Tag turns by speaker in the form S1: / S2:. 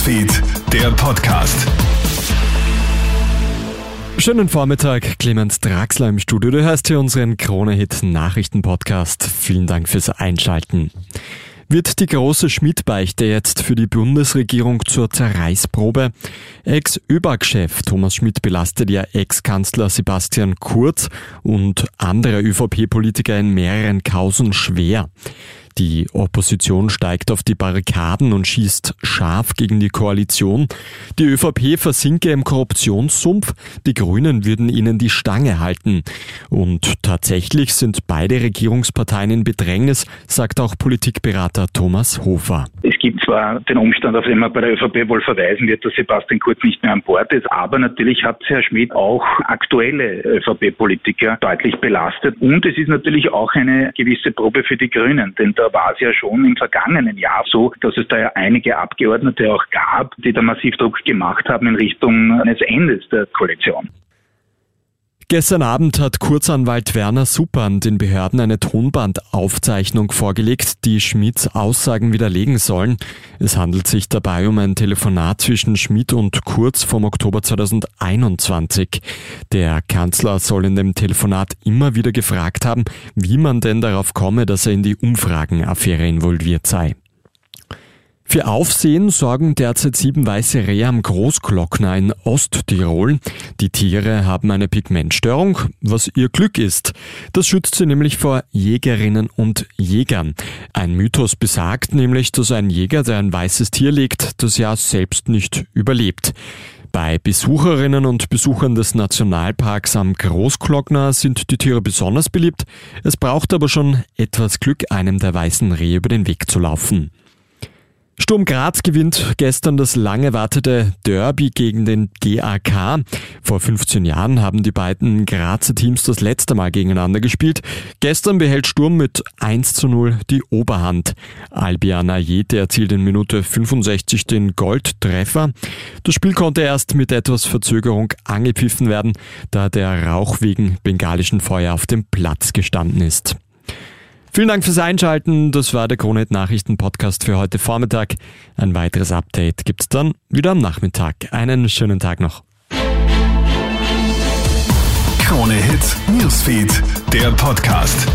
S1: Newsfeed, der Podcast.
S2: Schönen Vormittag, Clemens Draxler im Studio. Du hörst hier unseren Krone-Hit Nachrichten-Podcast. Vielen Dank fürs Einschalten. Wird die große Schmidt-Beichte jetzt für die Bundesregierung zur Zerreißprobe? Ex-ÖBAG-Chef Thomas Schmidt belastet ja Ex-Kanzler Sebastian Kurz und andere ÖVP-Politiker in mehreren Kausen schwer. Die Opposition steigt auf die Barrikaden und schießt scharf gegen die Koalition. Die ÖVP versinke im Korruptionssumpf, die Grünen würden ihnen die Stange halten. Und tatsächlich sind beide Regierungsparteien in Bedrängnis, sagt auch Politikberater Thomas Hofer.
S3: Zwar den Umstand, auf den man bei der ÖVP wohl verweisen wird, dass Sebastian Kurz nicht mehr an Bord ist, aber natürlich hat Herr Schmidt auch aktuelle ÖVP-Politiker deutlich belastet. Und es ist natürlich auch eine gewisse Probe für die Grünen, denn da war es ja schon im vergangenen Jahr so, dass es da ja einige Abgeordnete auch gab, die da massiv Druck gemacht haben in Richtung eines Endes der Koalition.
S2: Gestern Abend hat Kurzanwalt Werner Suppern den Behörden eine Tonbandaufzeichnung vorgelegt, die Schmidts Aussagen widerlegen sollen. Es handelt sich dabei um ein Telefonat zwischen Schmidt und Kurz vom Oktober 2021. Der Kanzler soll in dem Telefonat immer wieder gefragt haben, wie man denn darauf komme, dass er in die Umfragenaffäre involviert sei. Für Aufsehen sorgen derzeit sieben weiße Rehe am Großglockner in Osttirol. Die Tiere haben eine Pigmentstörung, was ihr Glück ist. Das schützt sie nämlich vor Jägerinnen und Jägern. Ein Mythos besagt nämlich, dass ein Jäger, der ein weißes Tier legt, das Jahr selbst nicht überlebt. Bei Besucherinnen und Besuchern des Nationalparks am Großglockner sind die Tiere besonders beliebt. Es braucht aber schon etwas Glück, einem der weißen Rehe über den Weg zu laufen. Sturm Graz gewinnt gestern das lange erwartete Derby gegen den GAK. Vor 15 Jahren haben die beiden Grazer Teams das letzte Mal gegeneinander gespielt. Gestern behält Sturm mit 1 zu 0 die Oberhand. Albiana Jete erzielt in Minute 65 den Goldtreffer. Das Spiel konnte erst mit etwas Verzögerung angepfiffen werden, da der Rauch wegen bengalischen Feuer auf dem Platz gestanden ist. Vielen Dank fürs Einschalten. Das war der Kronet Nachrichten Podcast für heute Vormittag. Ein weiteres Update gibt's dann wieder am Nachmittag. Einen schönen Tag noch.
S1: Krone Hits, Newsfeed, der Podcast.